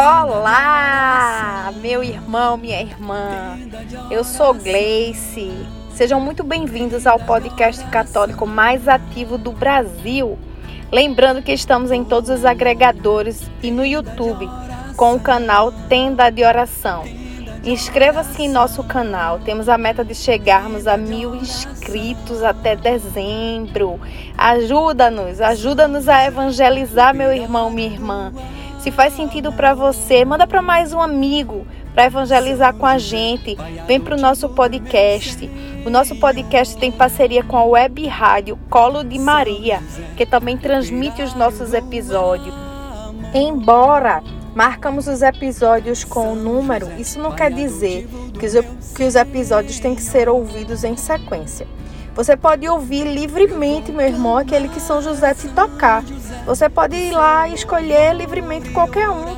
Olá, meu irmão, minha irmã. Eu sou Gleice. Sejam muito bem-vindos ao podcast católico mais ativo do Brasil. Lembrando que estamos em todos os agregadores e no YouTube com o canal Tenda de Oração. Inscreva-se em nosso canal. Temos a meta de chegarmos a mil inscritos até dezembro. Ajuda-nos, ajuda-nos a evangelizar, meu irmão, minha irmã. Se faz sentido para você, manda para mais um amigo para evangelizar com a gente. Vem para o nosso podcast. O nosso podcast tem parceria com a web rádio Colo de Maria, que também transmite os nossos episódios. Embora marcamos os episódios com o número, isso não quer dizer que os, que os episódios têm que ser ouvidos em sequência. Você pode ouvir livremente, meu irmão, aquele que São José te tocar. Você pode ir lá e escolher livremente qualquer um.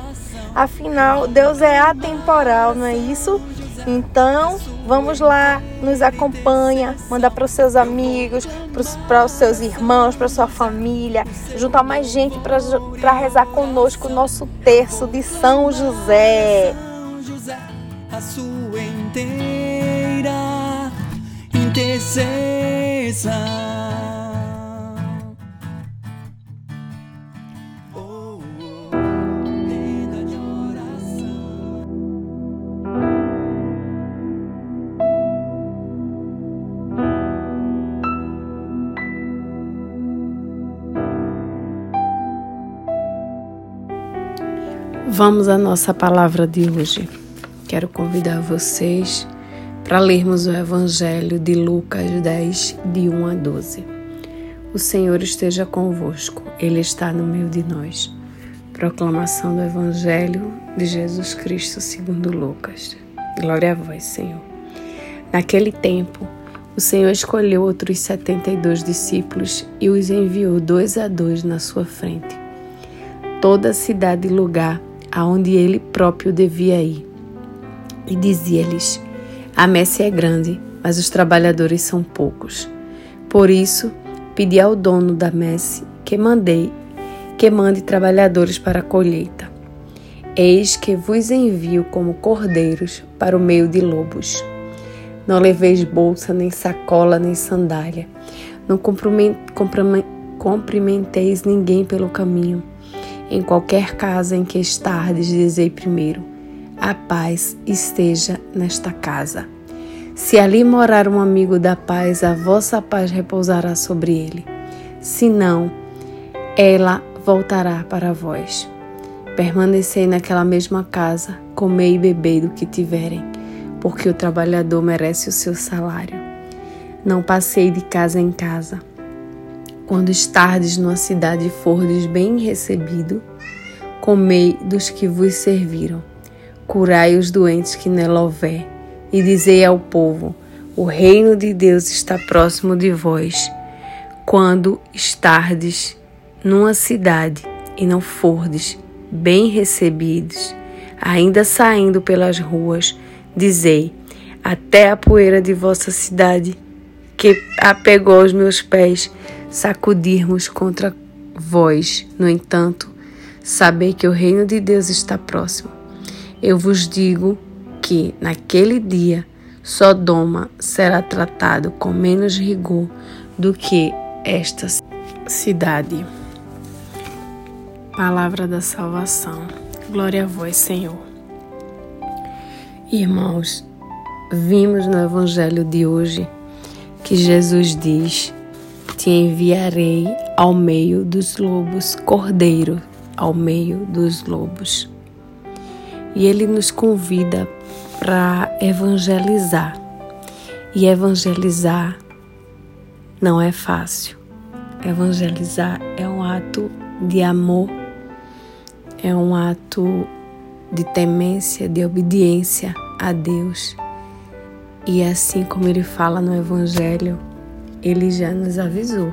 Afinal, Deus é atemporal, não é isso? Então, vamos lá, nos acompanha, manda para os seus amigos, para os seus irmãos, para sua família, juntar mais gente para rezar conosco o nosso terço de São José. A sua inteira intercessão. Vamos à nossa palavra de hoje. Quero convidar vocês para lermos o Evangelho de Lucas 10, de 1 a 12. O Senhor esteja convosco, Ele está no meio de nós. Proclamação do Evangelho de Jesus Cristo segundo Lucas. Glória a vós, Senhor. Naquele tempo, o Senhor escolheu outros setenta e dois discípulos e os enviou dois a dois na sua frente. Toda cidade e lugar aonde ele próprio devia ir. E dizia-lhes: A messe é grande, mas os trabalhadores são poucos. Por isso, pedi ao dono da messe que mandei que mande trabalhadores para a colheita. Eis que vos envio como cordeiros para o meio de lobos. Não leveis bolsa, nem sacola, nem sandália. Não cumprimenteis ninguém pelo caminho. Em qualquer casa em que estardes, dizei primeiro: a paz esteja nesta casa. Se ali morar um amigo da paz, a vossa paz repousará sobre ele. Se não, ela voltará para vós. Permanecei naquela mesma casa, comei e bebei do que tiverem, porque o trabalhador merece o seu salário. Não passei de casa em casa quando estardes numa cidade e fordes bem recebido, comei dos que vos serviram. Curai os doentes que nela houver, e dizei ao povo: o reino de Deus está próximo de vós. Quando estardes numa cidade e não fordes bem recebidos, ainda saindo pelas ruas, dizei: até a poeira de vossa cidade que apegou os meus pés sacudirmos contra vós. No entanto, sabei que o reino de Deus está próximo. Eu vos digo que naquele dia Sodoma será tratado com menos rigor do que esta cidade. Palavra da salvação. Glória a vós, Senhor. Irmãos, vimos no evangelho de hoje que Jesus diz te enviarei ao meio dos lobos, cordeiro ao meio dos lobos. E ele nos convida para evangelizar. E evangelizar não é fácil. Evangelizar é um ato de amor, é um ato de temência, de obediência a Deus. E assim como ele fala no Evangelho, ele já nos avisou.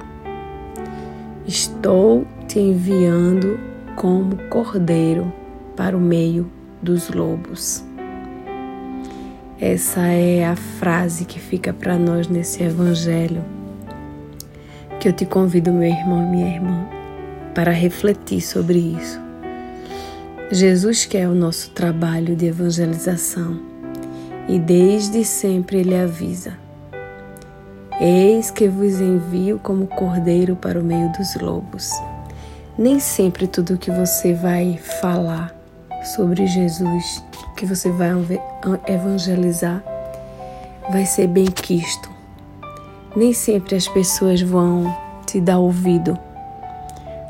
Estou te enviando como cordeiro para o meio dos lobos. Essa é a frase que fica para nós nesse evangelho. Que eu te convido, meu irmão e minha irmã, para refletir sobre isso. Jesus quer o nosso trabalho de evangelização e desde sempre ele avisa: Eis que vos envio como cordeiro para o meio dos lobos. Nem sempre tudo que você vai falar sobre Jesus, que você vai evangelizar, vai ser bem quisto. Nem sempre as pessoas vão te dar ouvido.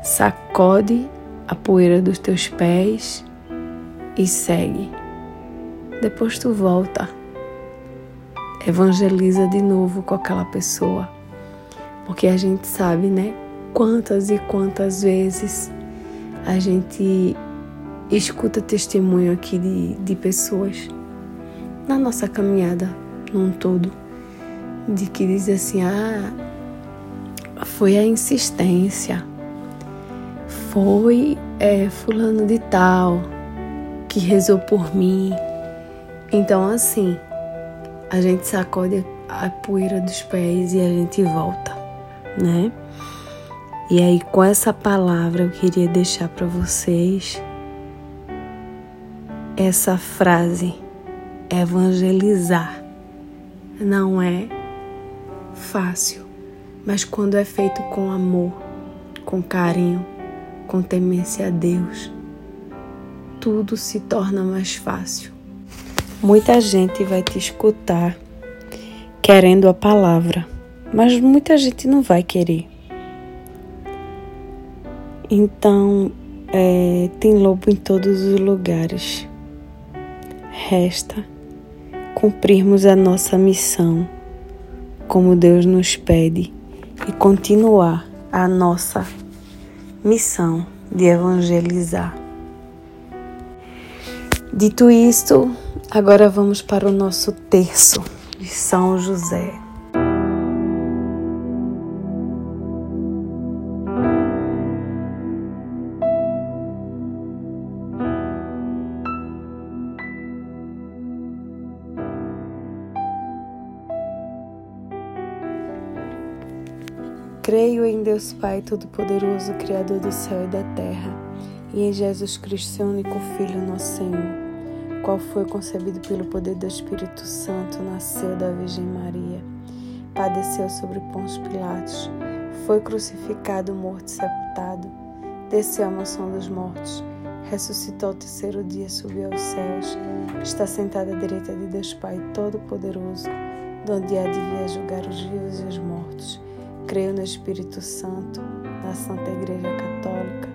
Sacode a poeira dos teus pés e segue. Depois tu volta. Evangeliza de novo com aquela pessoa. Porque a gente sabe, né? Quantas e quantas vezes a gente escuta testemunho aqui de, de pessoas na nossa caminhada num todo, de que diz assim: ah, foi a insistência, foi é, fulano de tal que rezou por mim. Então, assim, a gente sacode a poeira dos pés e a gente volta, né? E aí, com essa palavra, eu queria deixar para vocês essa frase: evangelizar não é fácil, mas quando é feito com amor, com carinho, com temência a Deus, tudo se torna mais fácil. Muita gente vai te escutar querendo a palavra, mas muita gente não vai querer. Então, é, tem lobo em todos os lugares. Resta cumprirmos a nossa missão como Deus nos pede e continuar a nossa missão de evangelizar. Dito isto, agora vamos para o nosso terço de São José. Deus Pai Todo-Poderoso, Criador do céu e da terra, e em Jesus Cristo, seu único Filho, nosso Senhor, qual foi concebido pelo poder do Espírito Santo, nasceu da Virgem Maria, padeceu sobre Pôncio Pilatos, foi crucificado, morto e sepultado, desceu à mansão dos mortos, ressuscitou ao terceiro dia, subiu aos céus, está sentado à direita de Deus Pai Todo-Poderoso, donde há de vir julgar os vivos e os mortos. Creio no Espírito Santo, na Santa Igreja Católica,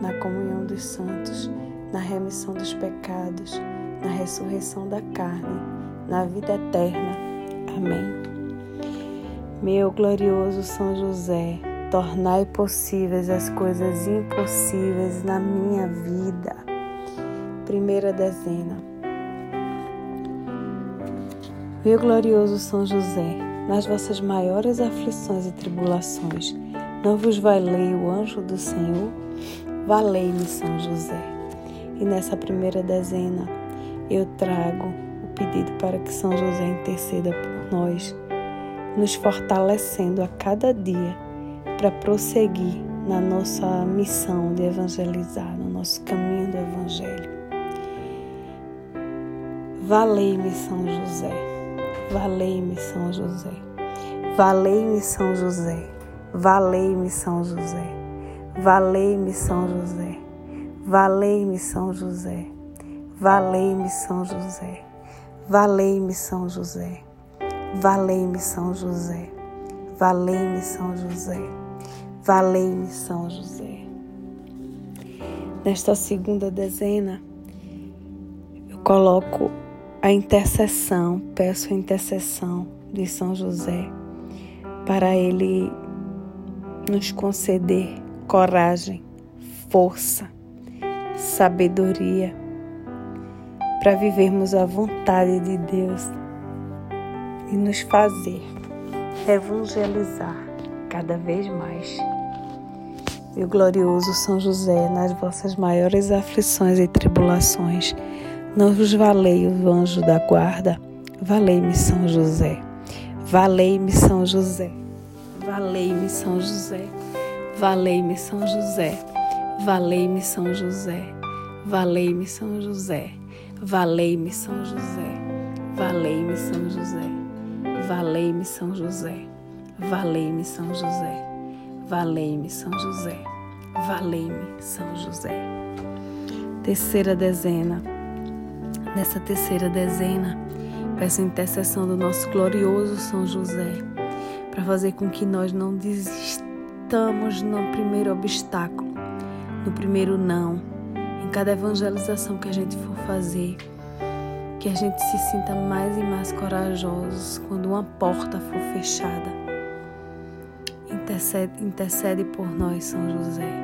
na comunhão dos santos, na remissão dos pecados, na ressurreição da carne, na vida eterna. Amém. Meu glorioso São José, tornai possíveis as coisas impossíveis na minha vida. Primeira dezena. Meu glorioso São José, nas vossas maiores aflições e tribulações, não vos valei o anjo do Senhor? Valei-me, São José. E nessa primeira dezena, eu trago o pedido para que São José interceda por nós, nos fortalecendo a cada dia para prosseguir na nossa missão de evangelizar, no nosso caminho do Evangelho. Valei-me, São José. Valei-me, São José. Valei-me, São José. Valei-me, São José. Valei-me, São José. Valei-me, São José. Valei-me, São José. Valei-me, São José. Valei-me, São José. Valei-me, São José. Valei-me, São José. Nesta segunda dezena, eu coloco a intercessão, peço a intercessão de São José para ele nos conceder coragem, força, sabedoria para vivermos a vontade de Deus e nos fazer evangelizar cada vez mais. Meu glorioso São José, nas vossas maiores aflições e tribulações, não vos valei o anjo da guarda, valei-me São José. Valei-me São José. Valei-me São José. Valei-me São José. Valei-me São José. Valei-me São José. Valei-me São José. Valei-me São José. Valei-me São José. Valei-me São José. Valei-me São José. Valei-me São José. Terceira dezena. Nessa terceira dezena, peço a intercessão do nosso glorioso São José para fazer com que nós não desistamos no primeiro obstáculo, no primeiro não, em cada evangelização que a gente for fazer que a gente se sinta mais e mais corajosos quando uma porta for fechada. Intercede, intercede por nós, São José.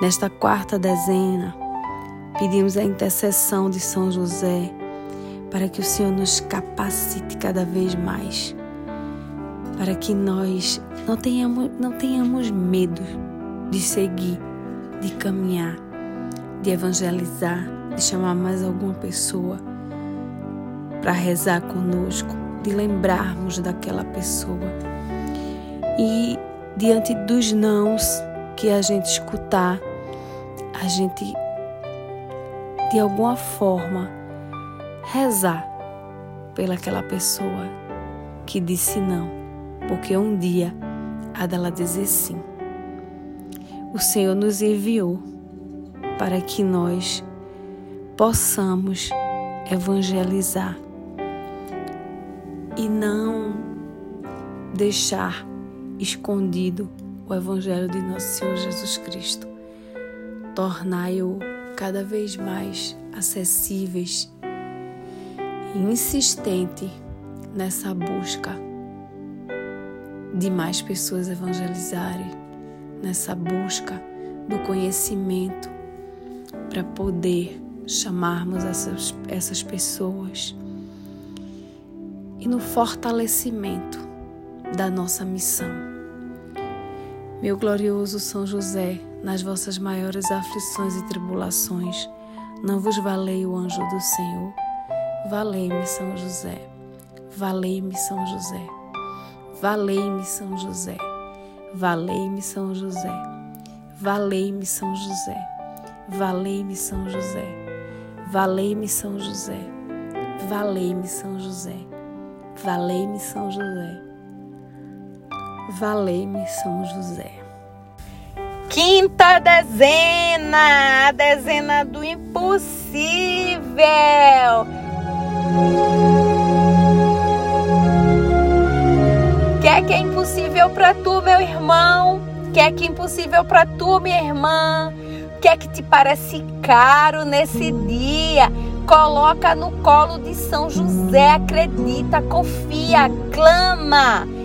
Nesta quarta dezena, pedimos a intercessão de São José para que o Senhor nos capacite cada vez mais, para que nós não tenhamos, não tenhamos medo de seguir, de caminhar, de evangelizar, de chamar mais alguma pessoa para rezar conosco, de lembrarmos daquela pessoa. E diante dos nãos que a gente escutar, a gente de alguma forma rezar pelaquela pessoa que disse não, porque um dia há dela dizer sim. O Senhor nos enviou para que nós possamos evangelizar e não deixar escondido o Evangelho de nosso Senhor Jesus Cristo. Tornai-o cada vez mais acessíveis e insistente nessa busca de mais pessoas evangelizarem, nessa busca do conhecimento para poder chamarmos essas, essas pessoas e no fortalecimento da nossa missão. Meu glorioso São José, nas vossas maiores aflições e tribulações, não vos valei o anjo do Senhor? Valei-me, São José. Valei-me, São José. Valei-me, São José. Valei-me, São José. Valei-me, São José. Valei-me, São José. Valei-me São José, valei-me São José, valei-me São José, valei-me São José. Quinta dezena, a dezena do impossível. Quer que é impossível para tu, meu irmão? Quer que é impossível para tu, minha irmã? O que é que te parece caro nesse dia? Coloca no colo de São José, acredita, confia, clama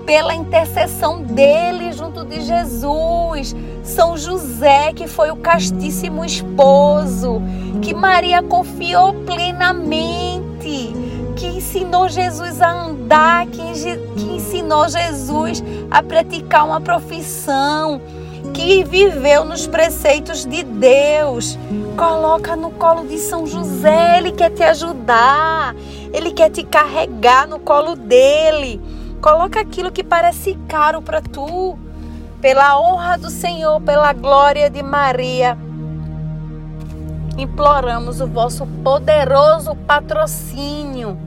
pela intercessão dele junto de Jesus. São José, que foi o castíssimo esposo, que Maria confiou plenamente, que ensinou Jesus a andar, que, ensinou Jesus a praticar uma profissão que viveu nos preceitos de Deus. Coloca no colo de São José, ele quer te ajudar, ele quer te carregar no colo dele. Coloca aquilo que parece caro para tu, pela honra do Senhor, pela glória de Maria. Imploramos o vosso poderoso patrocínio.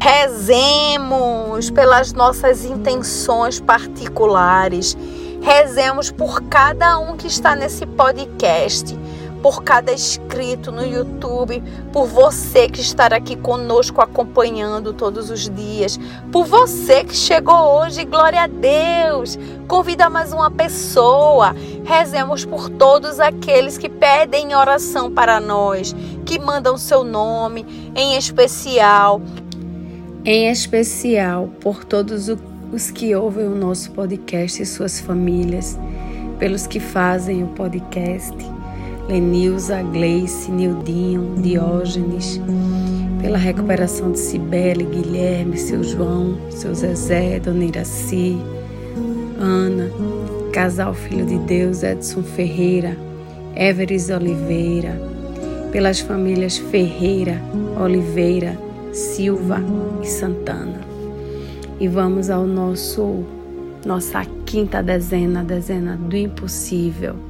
Rezemos pelas nossas intenções particulares Rezemos por cada um que está nesse podcast, por cada inscrito no YouTube, por você que está aqui conosco acompanhando todos os dias, por você que chegou hoje, glória a Deus. Convida mais uma pessoa. Rezemos por todos aqueles que pedem oração para nós, que mandam seu nome, em especial. Em especial por todos os os que ouvem o nosso podcast e suas famílias, pelos que fazem o podcast, Lenilza, Gleice, Nildinho, Diógenes, pela recuperação de Cibele, Guilherme, seu João, seu Zezé, Dona Iraci, Ana, casal Filho de Deus, Edson Ferreira, Everes Oliveira, pelas famílias Ferreira, Oliveira, Silva e Santana. E vamos ao nosso nossa quinta dezena, dezena do impossível.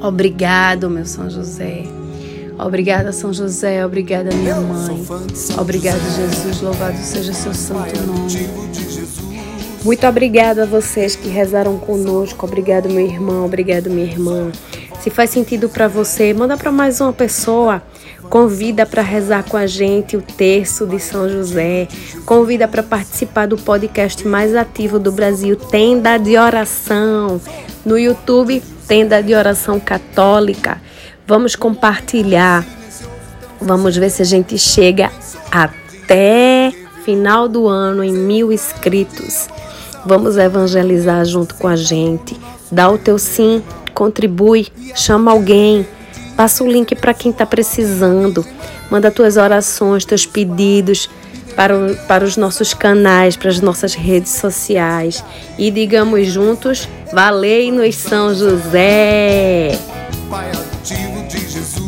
Obrigado, meu São José. Obrigada, São José. Obrigada, minha mãe. Obrigado, Jesus. Louvado seja seu santo nome. Muito obrigada a vocês que rezaram conosco. Obrigado, meu irmão. Obrigado, minha irmã. Se faz sentido para você, manda para mais uma pessoa. Convida para rezar com a gente o terço de São José. Convida para participar do podcast mais ativo do Brasil, Tenda de Oração. No YouTube, Tenda de Oração Católica. Vamos compartilhar. Vamos ver se a gente chega até final do ano em mil inscritos. Vamos evangelizar junto com a gente. Dá o teu sim, contribui, chama alguém Passa o link para quem está precisando. Manda tuas orações, teus pedidos para, o, para os nossos canais, para as nossas redes sociais. E digamos juntos: Valei-nos São José! Pai ativo de Jesus,